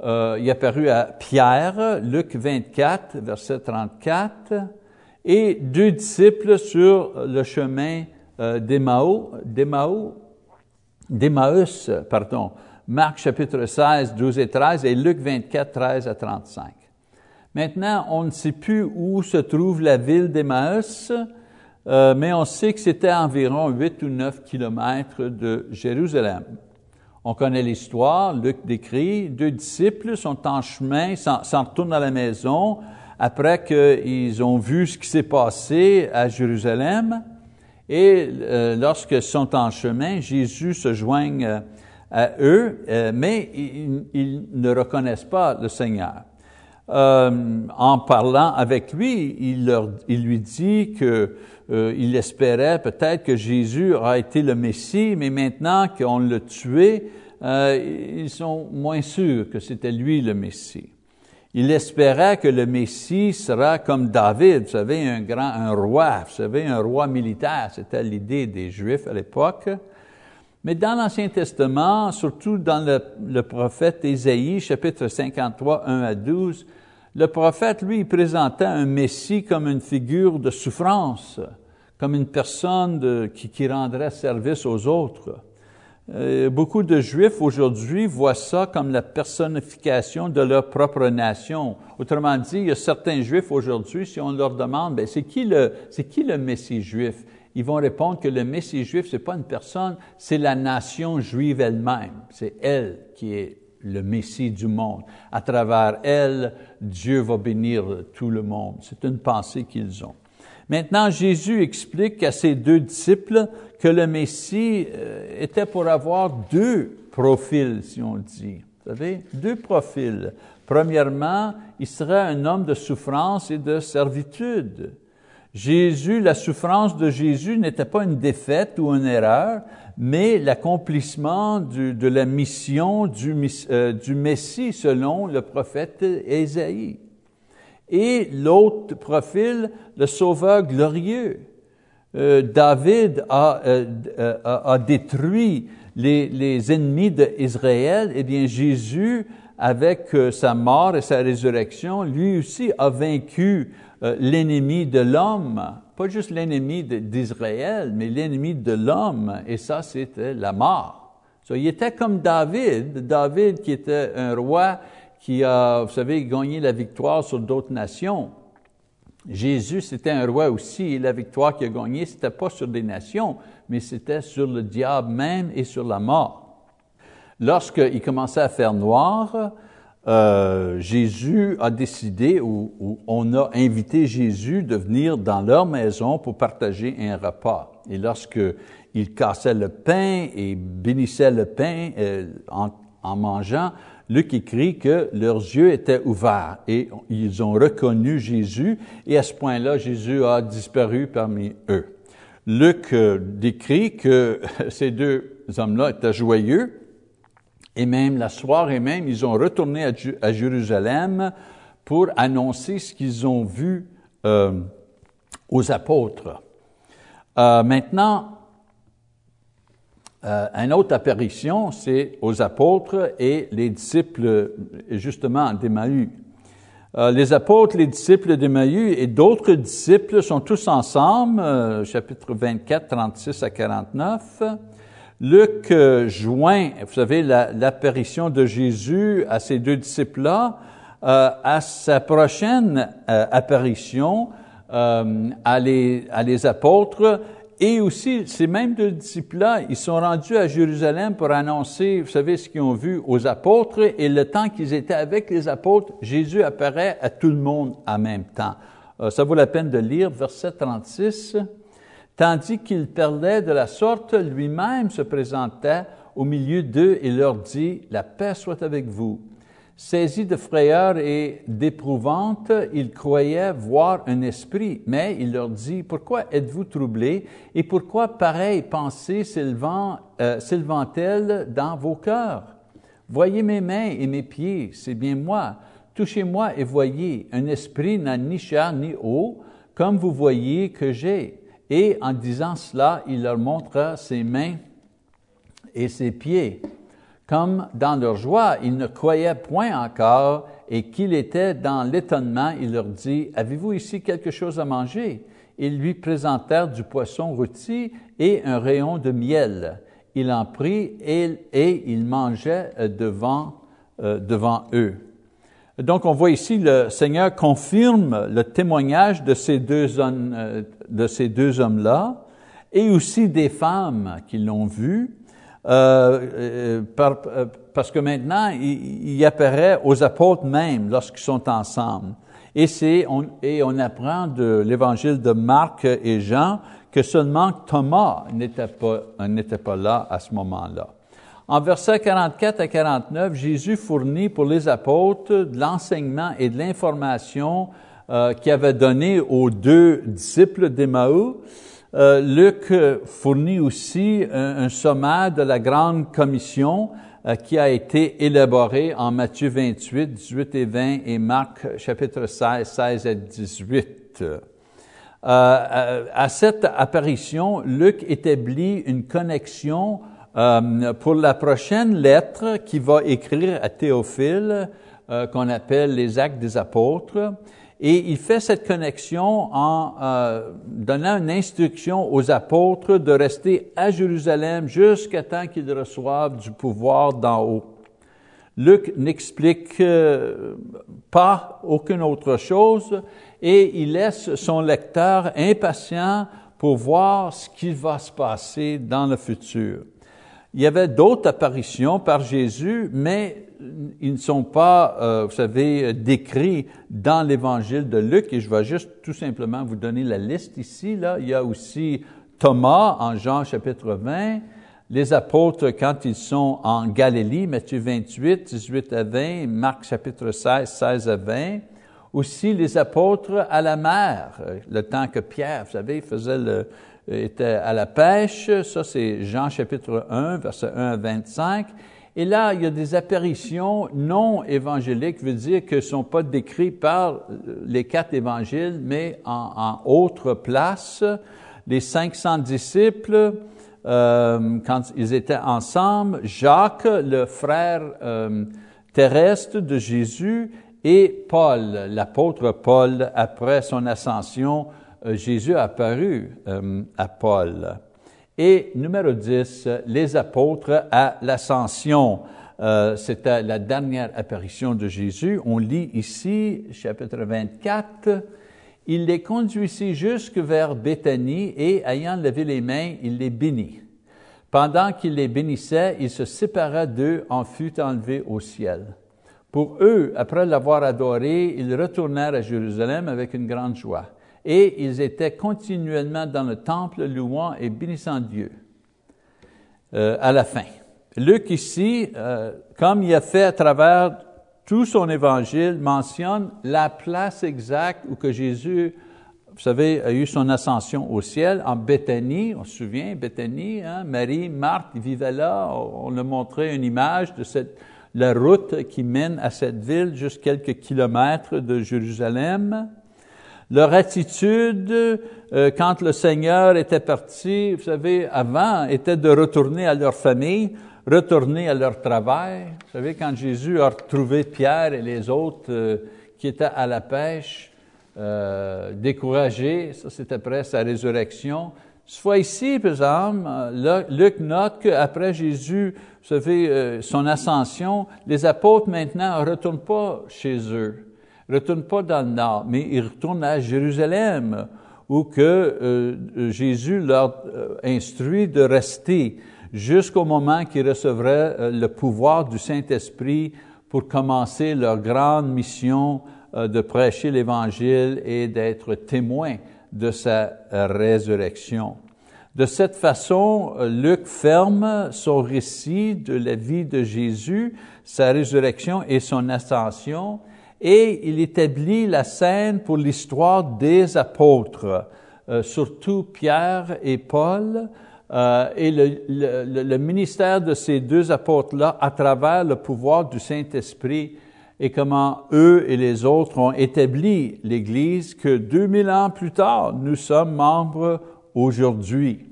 euh, il est apparu à Pierre, Luc 24, verset 34, et deux disciples sur le chemin euh, d'Emmaüs, pardon, Marc chapitre 16, 12 et 13, et Luc 24, 13 à 35. Maintenant, on ne sait plus où se trouve la ville d'Emmaüs, euh, mais on sait que c'était environ 8 ou 9 kilomètres de Jérusalem. On connaît l'histoire, Luc décrit, deux disciples sont en chemin, s'en retournent à la maison après qu'ils ont vu ce qui s'est passé à Jérusalem. Et euh, lorsqu'ils sont en chemin, Jésus se joigne euh, à eux, euh, mais ils, ne reconnaissent pas le Seigneur. en parlant avec lui, il, lui dit que il espérait peut-être que Jésus a été le Messie, mais maintenant qu'on l'a tué, ils sont moins sûrs que c'était lui le Messie. Il espérait que le Messie sera comme David, vous savez, un grand, un roi, vous savez, un roi militaire. C'était l'idée des Juifs à l'époque. Mais dans l'Ancien Testament, surtout dans le, prophète Ésaïe, chapitre 53, 1 à 12, le prophète, lui, présentait un Messie comme une figure de souffrance, comme une personne qui, rendrait service aux autres. Euh, beaucoup de Juifs aujourd'hui voient ça comme la personnification de leur propre nation. Autrement dit, il y a certains Juifs aujourd'hui, si on leur demande, ben, c'est qui le, qui le Messie juif? Ils vont répondre que le Messie juif, c'est pas une personne, c'est la nation juive elle-même. C'est elle qui est le Messie du monde. À travers elle, Dieu va bénir tout le monde. C'est une pensée qu'ils ont. Maintenant, Jésus explique à ses deux disciples que le Messie euh, était pour avoir deux profils, si on dit. Vous savez, deux profils. Premièrement, il serait un homme de souffrance et de servitude. Jésus, la souffrance de Jésus n'était pas une défaite ou une erreur, mais l'accomplissement de la mission du, euh, du Messie selon le prophète Ésaïe. Et l'autre profil, le sauveur glorieux. Euh, David a, euh, euh, a, détruit les, les ennemis d'Israël, eh bien Jésus, avec sa mort et sa résurrection, lui aussi a vaincu l'ennemi de l'homme, pas juste l'ennemi d'Israël, mais l'ennemi de l'homme, et ça c'était la mort. Il était comme David, David qui était un roi qui a, vous savez, gagné la victoire sur d'autres nations. Jésus, c'était un roi aussi, et la victoire qu'il a gagnée, c'était pas sur des nations, mais c'était sur le diable même et sur la mort. Lorsqu'il commençait à faire noir, euh, Jésus a décidé, ou, on a invité Jésus de venir dans leur maison pour partager un repas. Et lorsqu'il cassait le pain et bénissait le pain euh, en mangeant, Luc écrit que leurs yeux étaient ouverts et ils ont reconnu Jésus et à ce point-là, Jésus a disparu parmi eux. Luc euh, décrit que *laughs* ces deux hommes-là étaient joyeux et même la soirée même, ils ont retourné à, Jérusalem pour annoncer ce qu'ils ont vu euh, aux apôtres. Euh, maintenant, euh, une autre apparition, c'est aux apôtres et les disciples, justement, d'Emmaüs. Euh, les apôtres, les disciples d'Emmaüs et d'autres disciples sont tous ensemble, euh, chapitre 24, 36 à 49. Luc euh, joint, vous savez, l'apparition de Jésus à ces deux disciples-là, à sa prochaine apparition à les, à les apôtres et aussi, ces mêmes deux disciples-là, ils sont rendus à Jérusalem pour annoncer, vous savez, ce qu'ils ont vu aux apôtres, et le temps qu'ils étaient avec les apôtres, Jésus apparaît à tout le monde en même temps. Euh, ça vaut la peine de lire verset 36. Tandis qu'il parlait de la sorte, lui-même se présentait au milieu d'eux et leur dit, La paix soit avec vous. Saisi de frayeur et d'épouvante, ils croyaient voir un esprit, mais il leur dit, Pourquoi êtes-vous troublés et pourquoi pareille pensée euh, s'élevant-elle dans vos cœurs? Voyez mes mains et mes pieds, c'est bien moi. Touchez-moi et voyez, un esprit n'a ni chair ni eau, comme vous voyez que j'ai. Et en disant cela, il leur montra ses mains et ses pieds. Comme dans leur joie, ils ne croyaient point encore et qu'il était dans l'étonnement, il leur dit, Avez-vous ici quelque chose à manger? Ils lui présentèrent du poisson rôti et un rayon de miel. Il en prit et, et il mangeait devant, euh, devant eux. Donc, on voit ici le Seigneur confirme le témoignage de ces deux euh, de ces deux hommes-là, et aussi des femmes qui l'ont vu, euh, par, parce que maintenant, il, apparaît aux apôtres même lorsqu'ils sont ensemble. Et, c'est, on, et on apprend de l'évangile de Marc et Jean que seulement Thomas n'était pas, n'était pas là à ce moment-là. En versets 44 à 49, Jésus fournit pour les apôtres de l'enseignement et de l'information euh, qu'il avait donné aux deux disciples d'Emmaüs. Euh, Luc fournit aussi un, sommaire de la grande commission euh, qui a été élaboré en Matthieu 28, 18 et 20 et Marc chapitre 16, 16 et 18. Euh, à cette apparition, Luc établit une connexion pour la prochaine lettre qu'il va écrire à Théophile, qu'on appelle les Actes des Apôtres, et il fait cette connexion en euh, donnant une instruction aux apôtres de rester à Jérusalem jusqu'à temps qu'ils reçoivent du pouvoir d'en haut. Luc n'explique euh, pas aucune autre chose et il laisse son lecteur impatient pour voir ce qui va se passer dans le futur. Il y avait d'autres apparitions par Jésus, mais ils ne sont pas, euh, vous savez, décrits dans l'évangile de Luc, et je vais juste tout simplement vous donner la liste ici. Là. Il y a aussi Thomas en Jean chapitre 20, les apôtres quand ils sont en Galilée, Matthieu 28, 18 à 20, Marc chapitre 16, 16 à 20, aussi les apôtres à la mer, le temps que Pierre, vous savez, faisait était à la pêche, ça c'est Jean chapitre 1, verset 1 à 25. Et là, il y a des apparitions non évangéliques, veut dire que ne sont pas décrites par les quatre évangiles, mais en, autre place. Les 500 disciples, euh, quand ils étaient ensemble, Jacques, le frère euh, terrestre de Jésus, et Paul, l'apôtre Paul, après son ascension, euh, Jésus a apparu euh, à Paul. Et numéro 10, les apôtres à l'ascension. Euh, C'était la dernière apparition de Jésus. On lit ici, chapitre 24, il les conduisit jusque vers Béthanie et, ayant levé les mains, il les bénit. Pendant qu'il les bénissait, il se sépara d'eux, en fut enlevé au ciel. Pour eux, après l'avoir adoré, ils retournèrent à Jérusalem avec une grande joie et ils étaient continuellement dans le temple louant et bénissant Dieu. Euh, à la fin. Luc ici, euh, comme il a fait à travers tout son évangile, mentionne la place exacte où que Jésus, vous savez, a eu son ascension au ciel, en Béthanie, on se souvient, Béthanie, hein, Marie, Marthe, vivaient là, on a montré une image de cette, la route qui mène à cette ville, juste quelques kilomètres de Jérusalem. Leur attitude, euh, quand le Seigneur était parti, vous savez, avant, était de retourner à leur famille, retourner à leur travail. Vous savez, quand Jésus a retrouvé Pierre et les autres euh, qui étaient à la pêche, euh, découragés, ça c'est après sa résurrection. Fois ici, par exemple, Luc note qu'après Jésus, vous savez, son ascension, les apôtres maintenant ne retournent pas chez eux ne retournent pas dans le nord, mais ils retournent à Jérusalem, où que euh, Jésus leur euh, instruit de rester jusqu'au moment qu'ils recevraient euh, le pouvoir du Saint-Esprit pour commencer leur grande mission de prêcher l'Évangile et d'être témoins de sa résurrection. De cette façon, Luc ferme son récit de la vie de Jésus, sa résurrection et son ascension, et il établit la scène pour l'histoire des apôtres, euh, surtout Pierre et Paul, euh, et le, ministère de ces deux apôtres-là à travers le pouvoir du Saint-Esprit et comment eux et les autres ont établi l'Église que 2000 ans plus tard, nous sommes membres aujourd'hui.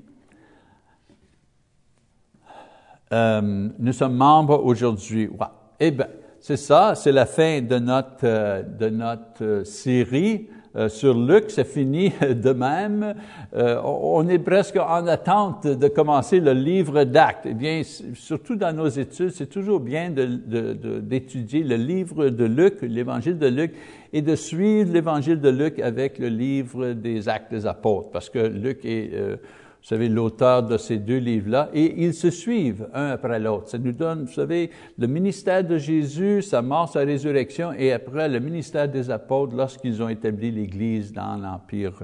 euh, nous sommes membres aujourd'hui. Eh bien, c'est ça, c'est la fin de notre, euh, de notre euh, série euh, sur Luc, c'est fini *laughs* de même. On est presque en attente de commencer le livre d'Actes. Eh bien, surtout dans nos études, c'est toujours bien d'étudier le livre de Luc, l'évangile de Luc, et de suivre l'évangile de Luc avec le livre des Actes des Apôtres, parce que Luc est vous savez, l'auteur de ces deux livres-là, et ils se suivent un après l'autre. Ça nous donne, vous savez, le ministère de Jésus, sa mort, sa résurrection, et après le ministère des apôtres lorsqu'ils ont établi l'Église dans l'Empire,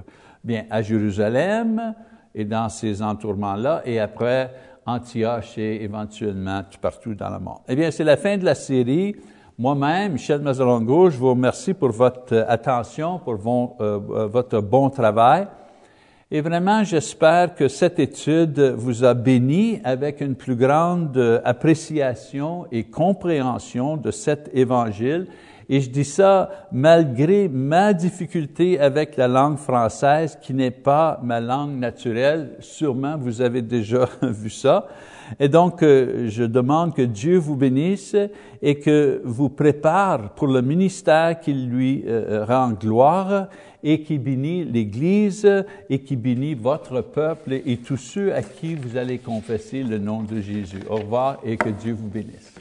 bien, à Jérusalem et dans ces entourements-là, et après Antioche et éventuellement tout partout dans le monde. Eh bien, c'est la fin de la série. Moi-même, Michel Mazarongo, je vous remercie pour votre attention, pour euh, votre bon travail. Et vraiment, j'espère que cette étude vous a béni avec une plus grande appréciation et compréhension de cet évangile. Et je dis ça malgré ma difficulté avec la langue française qui n'est pas ma langue naturelle. Sûrement, vous avez déjà *laughs* vu ça. Et donc, euh, je demande que Dieu vous bénisse et que vous prépare pour le ministère qui lui euh, rend gloire et qui bénit l'Église et qui bénit votre peuple et tous ceux à qui vous allez confesser le nom de Jésus. Au revoir et que Dieu vous bénisse.